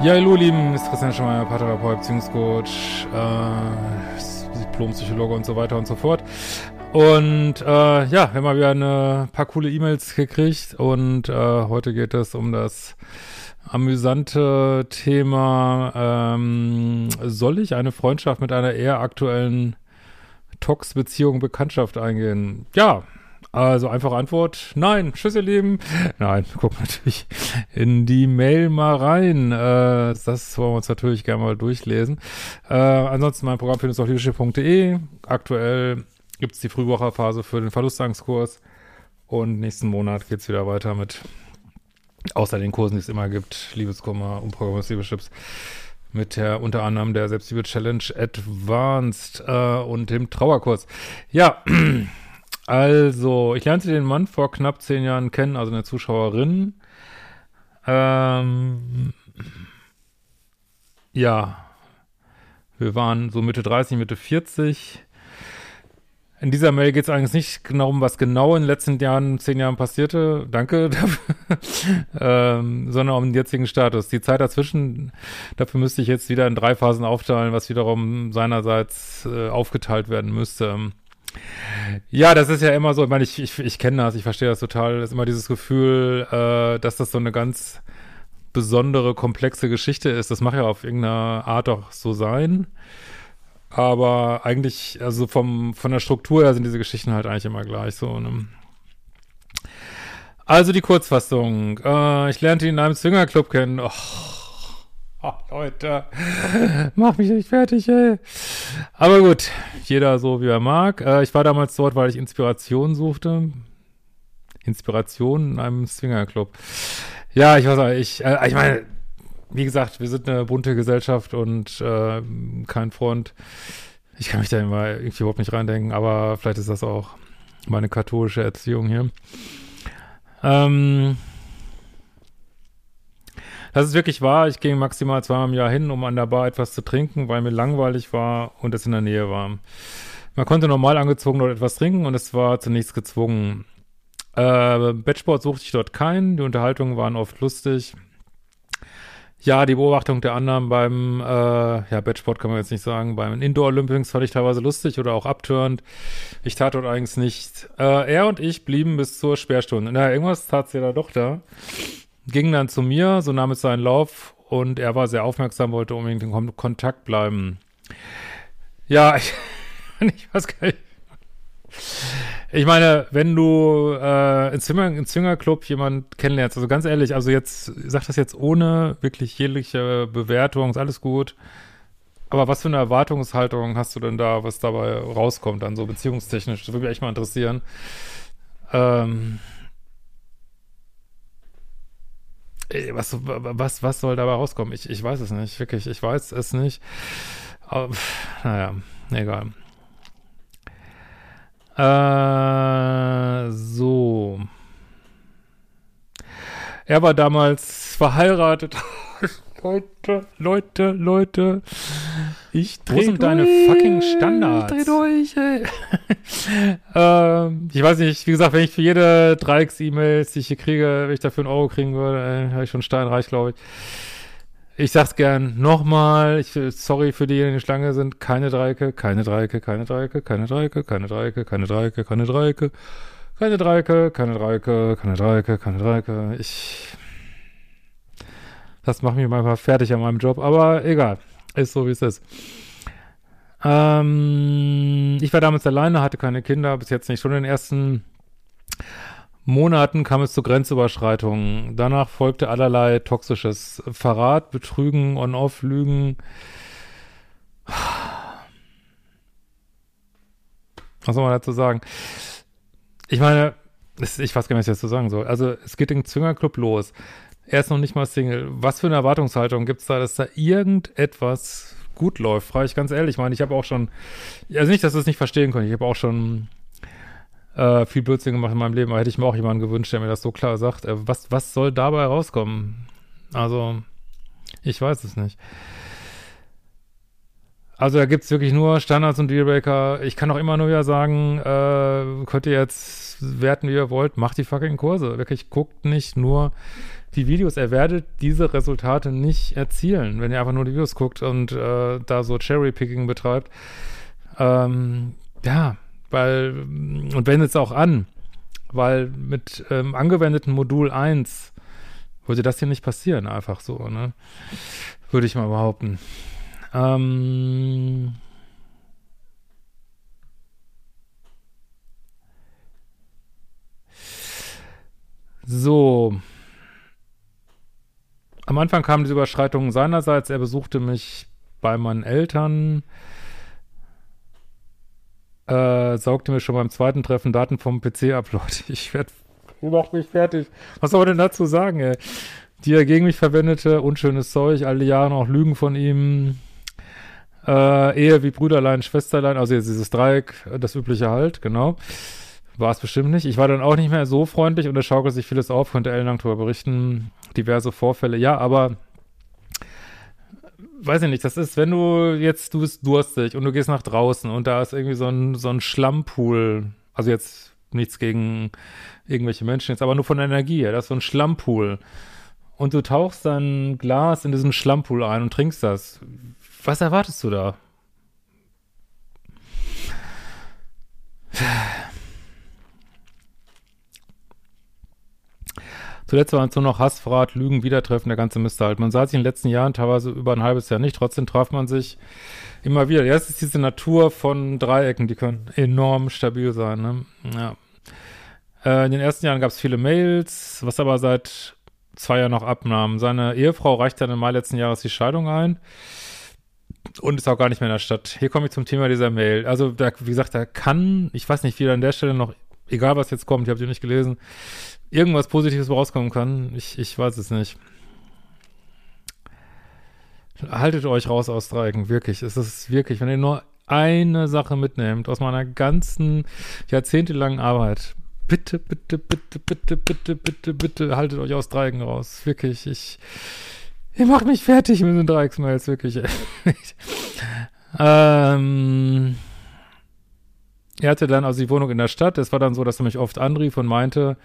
Ja, hallo, Lieben, ist Christian Schmeier, Paartherapeut, Beziehungscoach, äh, Diplompsychologe und so weiter und so fort. Und äh, ja, wir haben mal wieder ein paar coole E-Mails gekriegt und äh, heute geht es um das amüsante Thema, ähm, soll ich eine Freundschaft mit einer eher aktuellen Tox-Beziehung, Bekanntschaft eingehen? Ja, also einfache Antwort, nein, tschüss ihr Lieben. Nein, gucken natürlich in die Mail mal rein. Äh, das wollen wir uns natürlich gerne mal durchlesen. Äh, ansonsten mein Programm findest du auf leadership.de. Aktuell gibt es die Frühwocherphase für den Verlustangstkurs und nächsten Monat geht es wieder weiter mit, außer den Kursen, die es immer gibt, Liebeskummer, Umprogrammierungsliebeschips mit der unter anderem der Selbstliebe Challenge Advanced äh, und dem Trauerkurs. Ja, also, ich lernte den Mann vor knapp zehn Jahren kennen, also eine Zuschauerin. Ähm, ja, wir waren so Mitte 30, Mitte 40. In dieser Mail geht es eigentlich nicht genau um, was genau in den letzten Jahren, zehn Jahren passierte. Danke dafür. ähm, sondern um den jetzigen Status. Die Zeit dazwischen, dafür müsste ich jetzt wieder in drei Phasen aufteilen, was wiederum seinerseits äh, aufgeteilt werden müsste. Ja, das ist ja immer so, ich meine, ich, ich, ich kenne das, ich verstehe das total, das ist immer dieses Gefühl, äh, dass das so eine ganz besondere, komplexe Geschichte ist. Das mag ja auf irgendeine Art auch so sein. Aber eigentlich, also vom, von der Struktur her sind diese Geschichten halt eigentlich immer gleich so. Ne? Also die Kurzfassung. Äh, ich lernte ihn in einem Swingerclub kennen. Oh, oh, Leute, mach mich nicht fertig, ey. Aber gut, jeder so, wie er mag. Äh, ich war damals dort, weil ich Inspiration suchte. Inspiration in einem Swingerclub. Ja, ich weiß nicht, ich, äh, ich meine, wie gesagt, wir sind eine bunte Gesellschaft und äh, kein Freund. Ich kann mich da immer irgendwie überhaupt nicht reindenken, aber vielleicht ist das auch meine katholische Erziehung hier. Ähm, das ist wirklich wahr. Ich ging maximal zweimal im Jahr hin, um an der Bar etwas zu trinken, weil mir langweilig war und es in der Nähe war. Man konnte normal angezogen dort etwas trinken und es war zunächst gezwungen. Äh, Bettsport suchte ich dort keinen. Die Unterhaltungen waren oft lustig. Ja, die Beobachtung der anderen beim, äh, ja, Bettsport kann man jetzt nicht sagen, beim Indoor-Olympics fand ich teilweise lustig oder auch abtörend. Ich tat dort eigentlich nicht. Äh, er und ich blieben bis zur Sperrstunde. Na, irgendwas tat sie da doch da. Ging dann zu mir, so nahm es seinen Lauf und er war sehr aufmerksam, wollte unbedingt in Kon Kontakt bleiben. Ja, ich, ich weiß gar nicht. Ich meine, wenn du äh, in Zimmer, in Zwingerclub jemand kennenlernst, also ganz ehrlich, also jetzt, ich sag das jetzt ohne wirklich jegliche Bewertung, ist alles gut. Aber was für eine Erwartungshaltung hast du denn da, was dabei rauskommt, dann so beziehungstechnisch? Das würde mich echt mal interessieren. Ähm, was, was, was soll dabei rauskommen? Ich, ich weiß es nicht, wirklich, ich weiß es nicht. Aber, naja, egal. Äh, so. Er war damals verheiratet. Leute, Leute, Leute. Ich dreh Wo sind durch, deine fucking Standards? Ich dreh durch, ey. ähm, ich weiß nicht, wie gesagt, wenn ich für jede Dreiecks-E-Mails, die ich hier kriege, wenn ich dafür einen Euro kriegen würde, habe ich schon steinreich, glaube ich. Ich sag's gern nochmal, ich, sorry für diejenigen, die Schlange sind, keine Dreiecke, keine Dreiecke, keine Dreiecke, keine Dreiecke, keine Dreiecke, keine Dreiecke, keine Dreiecke, keine Dreiecke, keine Dreiecke, keine Dreiecke, keine Dreiecke. Ich, das macht mich manchmal fertig an meinem Job, aber egal, ist so wie es ist. Ähm, ich war damals alleine, hatte keine Kinder, bis jetzt nicht schon in den ersten Monaten kam es zu Grenzüberschreitungen. Danach folgte allerlei toxisches Verrat, Betrügen, On-Off, Lügen. Was soll man dazu sagen? Ich meine, ich weiß gar nicht, was ich dazu sagen soll. Also, es geht den Zwingerclub los. Er ist noch nicht mal Single. Was für eine Erwartungshaltung gibt es da, dass da irgendetwas gut läuft? Frage ich ganz ehrlich. Ich meine, ich habe auch schon, also nicht, dass du es nicht verstehen könnt. Ich habe auch schon äh, viel Blödsinn gemacht in meinem Leben, aber hätte ich mir auch jemanden gewünscht, der mir das so klar sagt. Äh, was, was soll dabei rauskommen? Also, ich weiß es nicht. Also da gibt's wirklich nur Standards und Dealbreaker. Ich kann auch immer nur wieder sagen, äh, könnt ihr jetzt werten, wie ihr wollt, macht die fucking Kurse. Wirklich, guckt nicht nur die Videos. Ihr werdet diese Resultate nicht erzielen, wenn ihr einfach nur die Videos guckt und äh, da so Cherry-Picking betreibt. Ähm, ja, weil, und wendet es auch an, weil mit ähm, angewendeten Modul 1 würde das hier nicht passieren, einfach so, ne? Würde ich mal behaupten. Ähm so. Am Anfang kamen diese Überschreitungen seinerseits. Er besuchte mich bei meinen Eltern, äh, saugte mir schon beim zweiten Treffen Daten vom PC-Upload. Ich werde, mach mich fertig. Was soll man denn dazu sagen, ey? Die er gegen mich verwendete, unschönes Zeug, alle Jahre noch Lügen von ihm, äh, Ehe wie Brüderlein, Schwesterlein, also jetzt dieses Dreieck, das übliche halt, genau. War es bestimmt nicht. Ich war dann auch nicht mehr so freundlich und es schaukelt sich vieles auf, könnte ellenlang darüber berichten. Diverse Vorfälle, ja, aber weiß ich nicht, das ist, wenn du jetzt, du bist durstig und du gehst nach draußen und da ist irgendwie so ein, so ein Schlammpool, also jetzt nichts gegen irgendwelche Menschen jetzt, aber nur von der Energie, da ist so ein Schlammpool. Und du tauchst dein Glas in diesen Schlammpool ein und trinkst das. Was erwartest du da? Zuletzt waren es nur noch Hassverrat, Lügen, Wiedertreffen, der ganze Mist halt. Man sah sich in den letzten Jahren teilweise über ein halbes Jahr nicht, trotzdem traf man sich immer wieder. Jetzt ist diese Natur von Dreiecken, die können enorm stabil sein. Ne? Ja. Äh, in den ersten Jahren gab es viele Mails, was aber seit zwei Jahren noch abnahm. Seine Ehefrau reichte dann im Mai letzten Jahres die Scheidung ein und ist auch gar nicht mehr in der Stadt. Hier komme ich zum Thema dieser Mail. Also, da, wie gesagt, da kann, ich weiß nicht, wie da an der Stelle noch, egal was jetzt kommt, ich habe die nicht gelesen, irgendwas Positives rauskommen kann. Ich, ich weiß es nicht. Haltet euch raus aus Dreiecken, wirklich. Es ist wirklich, wenn ihr nur eine Sache mitnehmt aus meiner ganzen jahrzehntelangen Arbeit, bitte, bitte, bitte, bitte, bitte, bitte, bitte, haltet euch aus Dreiecken raus. Wirklich, ich, Ihr macht mich fertig mit den Dreiecksmails, wirklich. ähm, er hatte dann also die Wohnung in der Stadt. Es war dann so, dass er mich oft anrief und meinte,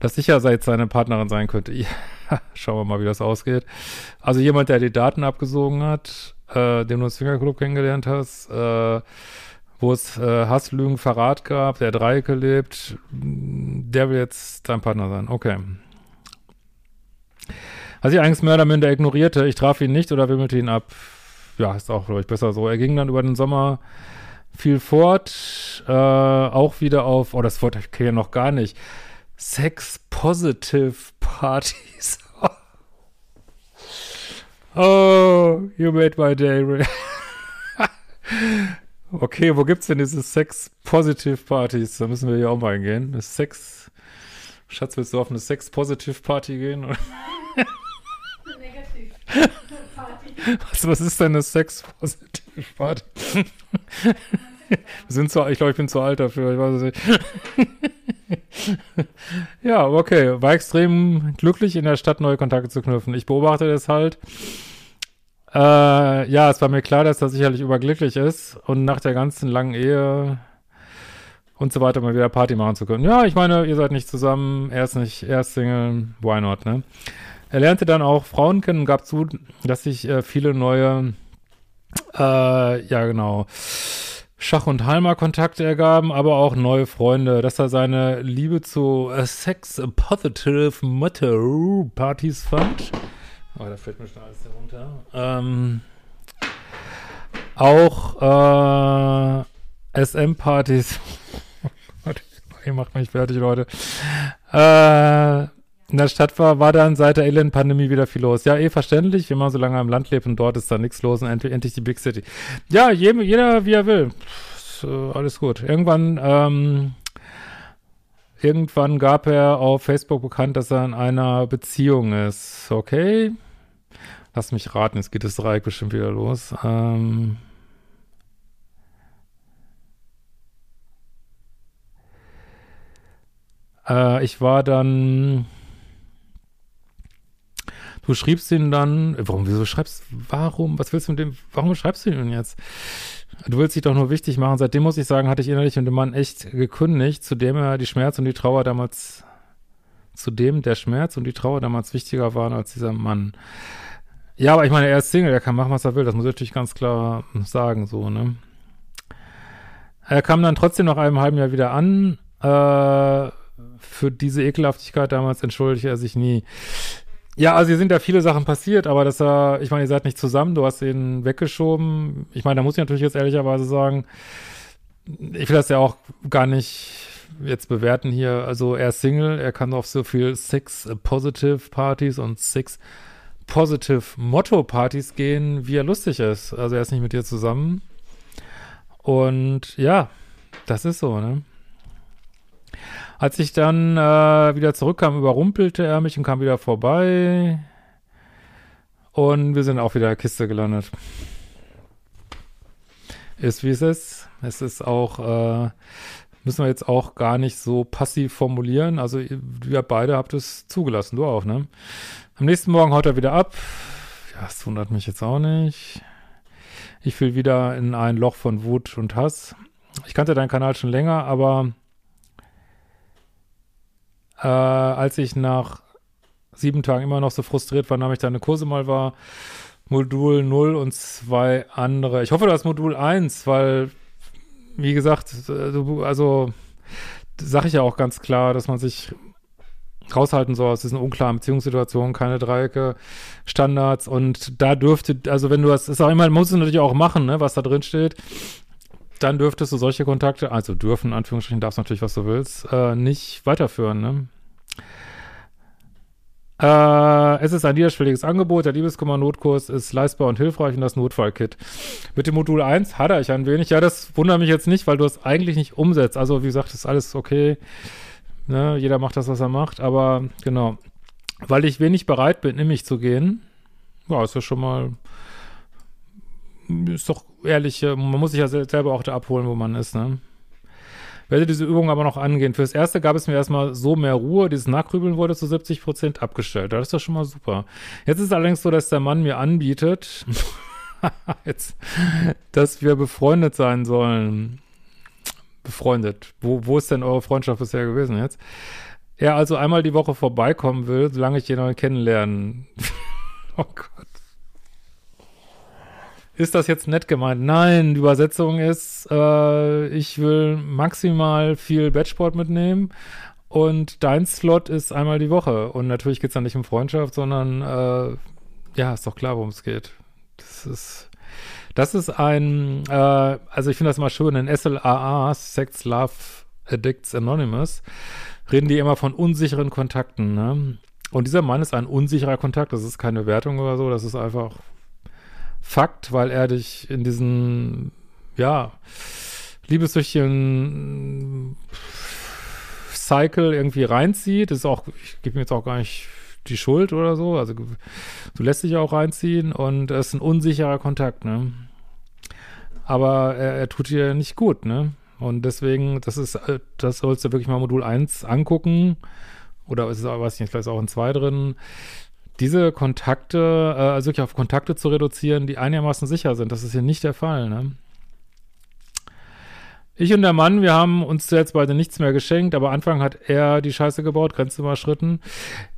dass ich ja seit seine Partnerin sein könnte. Ja, schauen wir mal, wie das ausgeht. Also jemand, der die Daten abgesogen hat, äh, den du im Swingerclub kennengelernt hast, äh, wo es äh, Hasslügen, Verrat gab, der Dreiecke lebt, der will jetzt dein Partner sein. Okay. Was ich oder minder ignorierte, ich traf ihn nicht oder wimmelte ihn ab. Ja, ist auch, glaube ich, besser so. Er ging dann über den Sommer viel fort, äh, auch wieder auf, oh, das Wort ich kenne ja noch gar nicht, Sex-Positive Partys. oh, you made my day. okay, wo gibt's denn diese Sex-Positive Partys? Da müssen wir hier auch mal hingehen. Sex, Schatz, willst du auf eine Sex-Positive Party gehen? Was, was ist denn eine Sex-Positive Party? sind zu, ich glaube, ich bin zu alt dafür. Ich weiß es nicht. ja, okay. War extrem glücklich, in der Stadt neue Kontakte zu knüpfen. Ich beobachte das halt. Äh, ja, es war mir klar, dass er sicherlich überglücklich ist und nach der ganzen langen Ehe und so weiter mal wieder Party machen zu können. Ja, ich meine, ihr seid nicht zusammen, er ist nicht, er ist Single, why not, ne? Er lernte dann auch Frauen kennen und gab zu, dass sich äh, viele neue, äh, ja genau, Schach- und Halma-Kontakte ergaben, aber auch neue Freunde, dass er seine Liebe zu äh, Sex-Positive Matter-Partys fand. Oh, da fällt mir schon alles herunter. Ähm, auch äh, SM-Partys. Ihr macht mich fertig, Leute. äh, in der Stadt war, war dann seit der Elend-Pandemie wieder viel los. Ja, eh verständlich, wenn man so lange im Land lebt und dort ist da nichts los und endlich, endlich die Big City. Ja, jedem, jeder wie er will. Pff, alles gut. Irgendwann, ähm, irgendwann gab er auf Facebook bekannt, dass er in einer Beziehung ist. Okay. Lass mich raten, jetzt geht das Dreieck bestimmt wieder los. Ähm, äh, ich war dann Du schriebst ihn dann, warum, wieso schreibst, warum, was willst du mit dem, warum schreibst du ihn jetzt? Du willst dich doch nur wichtig machen. Seitdem muss ich sagen, hatte ich innerlich mit dem Mann echt gekündigt, zu dem er die Schmerz und die Trauer damals, zu dem der Schmerz und die Trauer damals wichtiger waren als dieser Mann. Ja, aber ich meine, er ist Single, er kann machen, was er will. Das muss ich natürlich ganz klar sagen, so, ne? Er kam dann trotzdem nach einem halben Jahr wieder an. Äh, für diese Ekelhaftigkeit damals entschuldigte er sich nie. Ja, also hier sind ja viele Sachen passiert, aber dass er, ich meine, ihr seid nicht zusammen, du hast ihn weggeschoben. Ich meine, da muss ich natürlich jetzt ehrlicherweise sagen, ich will das ja auch gar nicht jetzt bewerten hier. Also er ist Single, er kann auf so viel Six Positive Partys und Six Positive Motto Partys gehen, wie er lustig ist. Also er ist nicht mit dir zusammen. Und ja, das ist so, ne? Als ich dann äh, wieder zurückkam, überrumpelte er mich und kam wieder vorbei. Und wir sind auch wieder in der Kiste gelandet. Ist wie es ist. Es ist auch, äh, müssen wir jetzt auch gar nicht so passiv formulieren. Also ihr beide habt es zugelassen, du auch, ne? Am nächsten Morgen haut er wieder ab. Ja, das wundert mich jetzt auch nicht. Ich fiel wieder in ein Loch von Wut und Hass. Ich kannte deinen Kanal schon länger, aber äh, als ich nach sieben Tagen immer noch so frustriert war, nahm ich deine Kurse mal war. Modul 0 und zwei andere. Ich hoffe, du hast Modul 1, weil, wie gesagt, du, also sage ich ja auch ganz klar, dass man sich raushalten soll aus diesen unklaren Beziehungssituationen, keine Dreiecke, Standards und da dürfte, also wenn du das, ist auch immer, muss es natürlich auch machen, ne, was da drin steht, dann dürftest du solche Kontakte, also dürfen, in Anführungsstrichen, darfst natürlich, was du willst, äh, nicht weiterführen, ne? Äh, es ist ein niederschwelliges Angebot. Der Liebeskummer-Notkurs ist leistbar und hilfreich und das Notfallkit. Mit dem Modul 1 hadere ich ein wenig. Ja, das wundert mich jetzt nicht, weil du es eigentlich nicht umsetzt. Also, wie gesagt, ist alles okay. Ne? Jeder macht das, was er macht. Aber genau. Weil ich wenig bereit bin, in mich zu gehen. Ja, ist ja schon mal ist doch ehrlich, man muss sich ja selber auch da abholen, wo man ist, ne? Werde diese Übung aber noch angehen. Fürs Erste gab es mir erstmal so mehr Ruhe. Dieses Nachgrübeln wurde zu 70 Prozent abgestellt. Das ist doch schon mal super. Jetzt ist es allerdings so, dass der Mann mir anbietet, jetzt, dass wir befreundet sein sollen. Befreundet. Wo, wo ist denn eure Freundschaft bisher gewesen jetzt? Er also einmal die Woche vorbeikommen will, solange ich jemanden kennenlernen. oh Gott. Ist das jetzt nett gemeint? Nein, die Übersetzung ist, äh, ich will maximal viel Bettsport mitnehmen und dein Slot ist einmal die Woche. Und natürlich geht es dann nicht um Freundschaft, sondern äh, ja, ist doch klar, worum es geht. Das ist, das ist ein, äh, also ich finde das immer schön, in SLAA, Sex, Love, Addicts Anonymous, reden die immer von unsicheren Kontakten, ne? Und dieser Mann ist ein unsicherer Kontakt, das ist keine Wertung oder so, das ist einfach Fakt, weil er dich in diesen, ja, liebessüchtigen Cycle irgendwie reinzieht. Das ist auch, ich gebe mir jetzt auch gar nicht die Schuld oder so. Also du lässt dich auch reinziehen und es ist ein unsicherer Kontakt, ne? Aber er, er tut dir nicht gut, ne? Und deswegen, das ist, das sollst du wirklich mal Modul 1 angucken. Oder ist es, weiß ich nicht, vielleicht ist auch in 2 drin diese Kontakte, äh, also wirklich auf Kontakte zu reduzieren, die einigermaßen sicher sind. Das ist hier nicht der Fall, ne? Ich und der Mann, wir haben uns jetzt beide nichts mehr geschenkt, aber Anfang hat er die Scheiße gebaut, Grenze überschritten.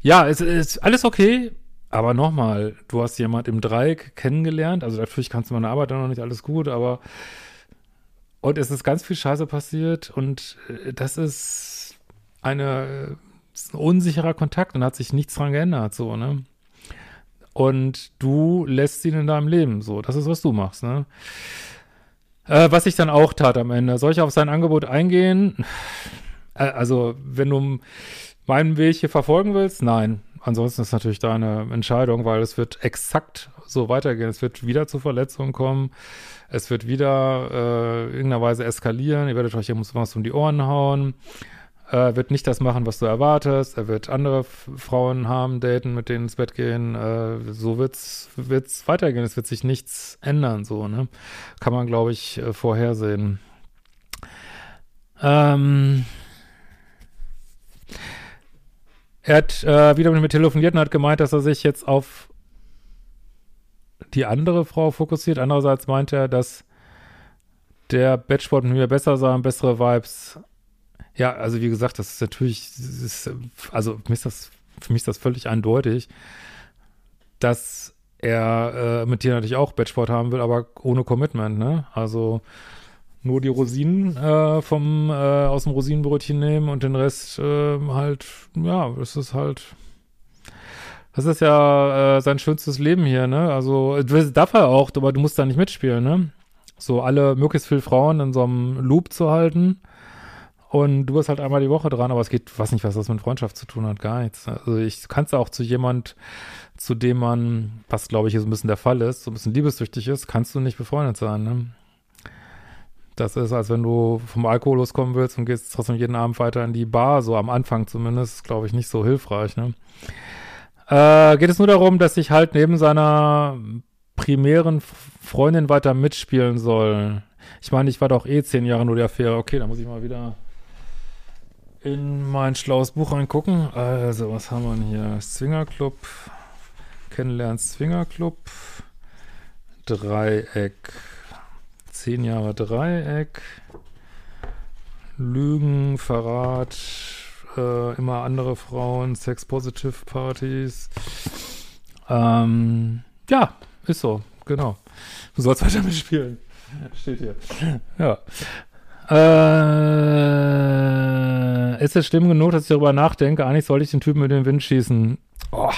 Ja, es ist alles okay, aber nochmal, du hast jemand im Dreieck kennengelernt, also natürlich kannst du meine Arbeit dann noch nicht alles gut, aber und es ist ganz viel Scheiße passiert und äh, das ist eine ist ein unsicherer Kontakt und hat sich nichts dran geändert, so, ne? Und du lässt ihn in deinem Leben, so. Das ist, was du machst, ne? Äh, was ich dann auch tat am Ende. Soll ich auf sein Angebot eingehen? Äh, also, wenn du meinen Weg hier verfolgen willst, nein. Ansonsten ist natürlich deine Entscheidung, weil es wird exakt so weitergehen. Es wird wieder zu Verletzungen kommen. Es wird wieder äh, irgendeiner Weise eskalieren. Ihr werdet euch was um die Ohren hauen. Er wird nicht das machen, was du erwartest. Er wird andere Frauen haben, daten, mit denen ins Bett gehen. Äh, so wird's, wird's weitergehen. Es wird sich nichts ändern, so, ne? Kann man, glaube ich, äh, vorhersehen. Ähm, er hat äh, wieder mit mir telefoniert und hat gemeint, dass er sich jetzt auf die andere Frau fokussiert. Andererseits meint er, dass der Batchboard mit mir besser sei und bessere Vibes. Ja, also wie gesagt, das ist natürlich, das ist, also für mich ist das, für mich ist das völlig eindeutig, dass er äh, mit dir natürlich auch Batchboard haben will, aber ohne Commitment, ne? Also nur die Rosinen äh, vom, äh, aus dem Rosinenbrötchen nehmen und den Rest äh, halt, ja, das ist halt, das ist ja äh, sein schönstes Leben hier, ne? Also, darf er auch, aber du musst da nicht mitspielen, ne? So alle, möglichst viele Frauen in so einem Loop zu halten. Und du bist halt einmal die Woche dran, aber es geht, weiß nicht, was das mit Freundschaft zu tun hat, gar nichts. Also ich kann es auch zu jemand, zu dem man, was glaube ich so ein bisschen der Fall ist, so ein bisschen liebessüchtig ist, kannst du nicht befreundet sein, ne? Das ist, als wenn du vom Alkohol loskommen willst und gehst trotzdem jeden Abend weiter in die Bar, so am Anfang zumindest, glaube ich, nicht so hilfreich, ne? Äh, geht es nur darum, dass ich halt neben seiner primären Freundin weiter mitspielen soll. Ich meine, ich war doch eh zehn Jahre nur die Affäre. Okay, da muss ich mal wieder in mein schlaues Buch reingucken. Also, was haben wir denn hier? Swingerclub. Kennenlernen Swingerclub. Dreieck. Zehn Jahre Dreieck. Lügen, Verrat, äh, immer andere Frauen, Sex-Positive-Partys. Ähm, ja, ist so, genau. Du sollst weiter mitspielen. Steht hier. Ja. Äh, ist es schlimm genug, dass ich darüber nachdenke? Eigentlich sollte ich den Typen mit dem Wind schießen. Oh.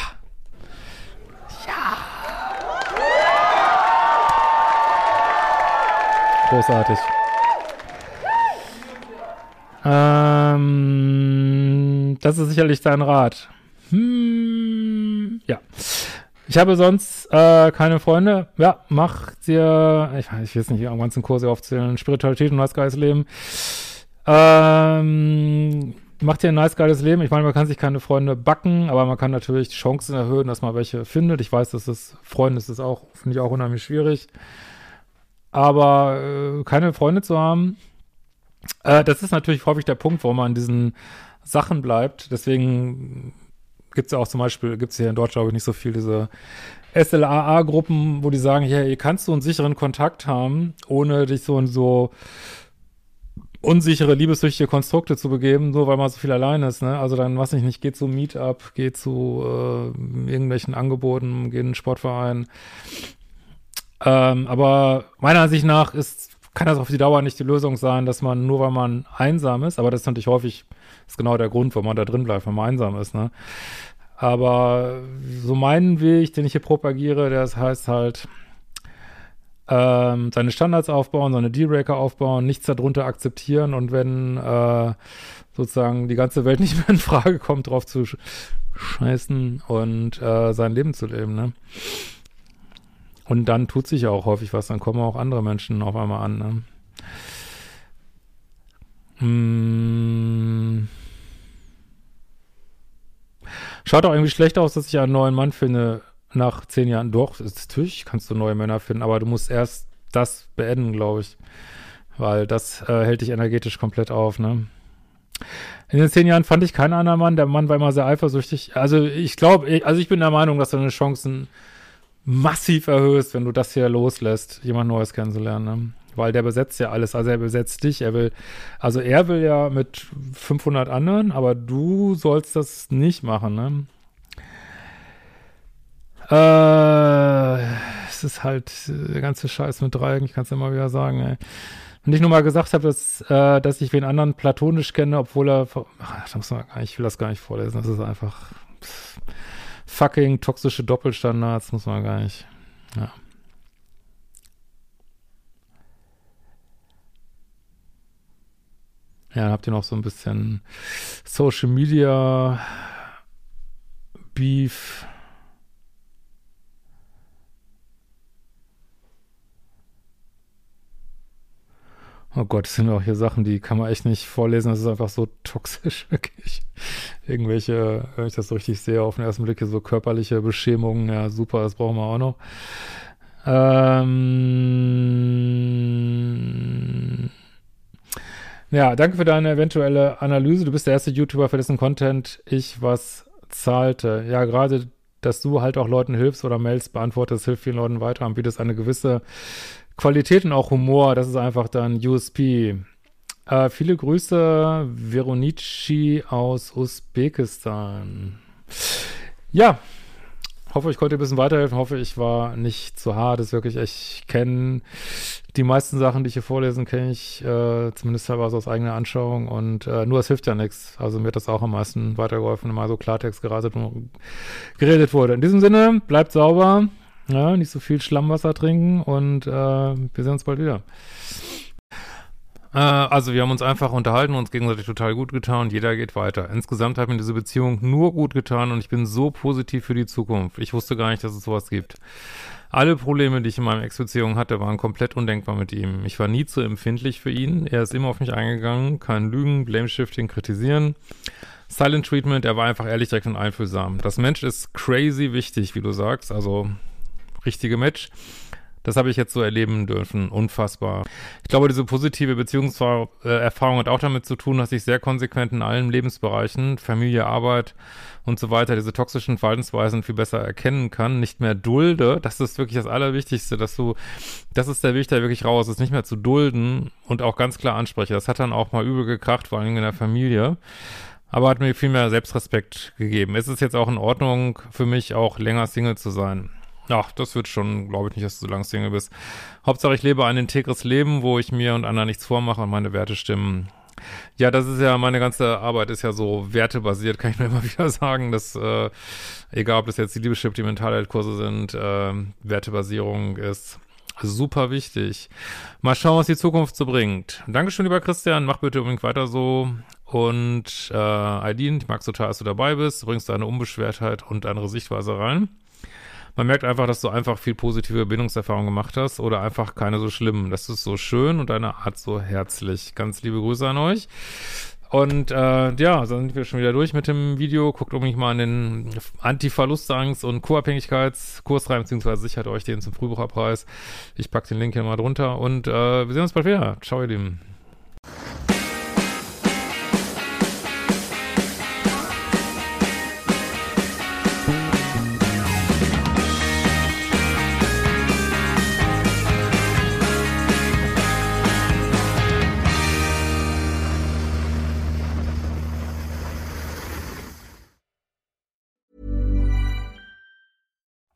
Großartig. Ähm, das ist sicherlich dein Rat. Hm, ja. Ich habe sonst äh, keine Freunde. Ja, mach dir, ich, ich jetzt nicht am ganzen Kurse aufzählen, Spiritualität und nice geiles Leben. Ähm, mach dir ein nice geiles Leben. Ich meine, man kann sich keine Freunde backen, aber man kann natürlich die Chancen erhöhen, dass man welche findet. Ich weiß, dass das Freunde ist das auch, finde ich auch unheimlich schwierig. Aber äh, keine Freunde zu haben, äh, das ist natürlich häufig der Punkt, wo man in diesen Sachen bleibt. Deswegen gibt es ja auch zum Beispiel, gibt es hier in Deutschland glaube ich nicht so viel diese SLAA-Gruppen, wo die sagen, hier kannst du einen sicheren Kontakt haben, ohne dich so in so unsichere, liebessüchtige Konstrukte zu begeben, nur weil man so viel allein ist, ne? Also dann, was ich nicht, geht zu Meetup, geht zu äh, irgendwelchen Angeboten, geht in einen Sportverein, ähm, aber meiner Ansicht nach ist, kann das auf die Dauer nicht die Lösung sein, dass man nur weil man einsam ist, aber das ist natürlich häufig, ist genau der Grund, warum man da drin bleibt, wenn man einsam ist, ne? Aber so meinen Weg, den ich hier propagiere, das heißt halt, ähm, seine Standards aufbauen, seine Dealbreaker aufbauen, nichts darunter akzeptieren und wenn äh, sozusagen die ganze Welt nicht mehr in Frage kommt, drauf zu scheißen und äh, sein Leben zu leben, ne? Und dann tut sich ja auch häufig was, dann kommen auch andere Menschen auf einmal an. Ne? Hm. Schaut auch irgendwie schlecht aus, dass ich einen neuen Mann finde nach zehn Jahren. Doch, natürlich kannst du neue Männer finden, aber du musst erst das beenden, glaube ich. Weil das äh, hält dich energetisch komplett auf, ne? In den zehn Jahren fand ich keinen anderen Mann. Der Mann war immer sehr eifersüchtig. Also ich glaube, also ich bin der Meinung, dass deine Chancen massiv erhöhst, wenn du das hier loslässt, jemand Neues kennenzulernen. Ne? Weil der besetzt ja alles. Also er besetzt dich. Er will, also er will ja mit 500 anderen, aber du sollst das nicht machen. Ne? Äh, es ist halt der ganze Scheiß mit Dreiecken. Ich kann es immer wieder sagen. Ey. Und ich nur mal gesagt habe, dass, äh, dass ich wen anderen platonisch kenne, obwohl er, ach, muss man, ich will das gar nicht vorlesen. Das ist einfach. Fucking toxische Doppelstandards, muss man gar nicht. Ja. Ja, dann habt ihr noch so ein bisschen Social Media Beef. Oh Gott, das sind auch hier Sachen, die kann man echt nicht vorlesen. Das ist einfach so toxisch, wirklich. Irgendwelche, wenn ich das so richtig sehe, auf den ersten Blick hier so körperliche Beschämungen. Ja, super, das brauchen wir auch noch. Ähm ja, danke für deine eventuelle Analyse. Du bist der erste YouTuber, für dessen Content ich was zahlte. Ja, gerade, dass du halt auch Leuten hilfst oder Mails beantwortest, hilft vielen Leuten weiter und bietest eine gewisse Qualität und auch Humor. Das ist einfach dann USP. Äh, viele Grüße, Veronici aus Usbekistan. Ja, hoffe, ich konnte ein bisschen weiterhelfen. Hoffe, ich war nicht zu hart. Das ist wirklich, ich kenne die meisten Sachen, die ich hier vorlesen, kenne ich äh, zumindest teilweise aus eigener Anschauung und äh, nur es hilft ja nichts. Also mir hat das auch am meisten weitergeholfen, wenn mal so Klartext geratet geredet wurde. In diesem Sinne, bleibt sauber, ja, nicht so viel Schlammwasser trinken und äh, wir sehen uns bald wieder. Äh, also wir haben uns einfach unterhalten, uns gegenseitig total gut getan und jeder geht weiter. Insgesamt hat mir diese Beziehung nur gut getan und ich bin so positiv für die Zukunft. Ich wusste gar nicht, dass es sowas gibt. Alle Probleme, die ich in meiner Ex-Beziehung hatte, waren komplett undenkbar mit ihm. Ich war nie zu empfindlich für ihn. Er ist immer auf mich eingegangen. Kein Lügen, Blame-Shifting, kritisieren. Silent Treatment, er war einfach ehrlich, direkt und einfühlsam. Das Mensch ist crazy wichtig, wie du sagst. Also, richtige Match. Das habe ich jetzt so erleben dürfen. Unfassbar. Ich glaube, diese positive Beziehungserfahrung hat auch damit zu tun, dass ich sehr konsequent in allen Lebensbereichen, Familie, Arbeit und so weiter, diese toxischen Verhaltensweisen viel besser erkennen kann, nicht mehr dulde. Das ist wirklich das Allerwichtigste, dass du, das ist der Weg, der wirklich raus ist, nicht mehr zu dulden und auch ganz klar anspreche. Das hat dann auch mal übel gekracht, vor allem in der Familie aber hat mir viel mehr Selbstrespekt gegeben. Es ist jetzt auch in Ordnung für mich, auch länger Single zu sein. Ach, das wird schon, glaube ich nicht, dass du so lange Single bist. Hauptsache, ich lebe ein integres Leben, wo ich mir und anderen nichts vormache und meine Werte stimmen. Ja, das ist ja, meine ganze Arbeit ist ja so wertebasiert, kann ich nur immer wieder sagen, dass, äh, egal ob das jetzt die Liebeschip, die Mentalheilkurse sind, äh, Wertebasierung ist super wichtig. Mal schauen, was die Zukunft so bringt. Dankeschön, lieber Christian, mach bitte unbedingt weiter so. Und äh, Aidin, ich mag total, dass du dabei bist, du bringst deine Unbeschwertheit und andere Sichtweise rein. Man merkt einfach, dass du einfach viel positive Bindungserfahrung gemacht hast oder einfach keine so schlimmen. Das ist so schön und deine Art so herzlich. Ganz liebe Grüße an euch. Und äh, ja, dann sind wir schon wieder durch mit dem Video. Guckt unbedingt mal an den Anti-Verlustangst- und Co-Abhängigkeitskurs rein, beziehungsweise sichert euch den zum Frühbucherpreis. Ich packe den Link hier mal drunter und äh, wir sehen uns bald wieder. Ciao, ihr Lieben.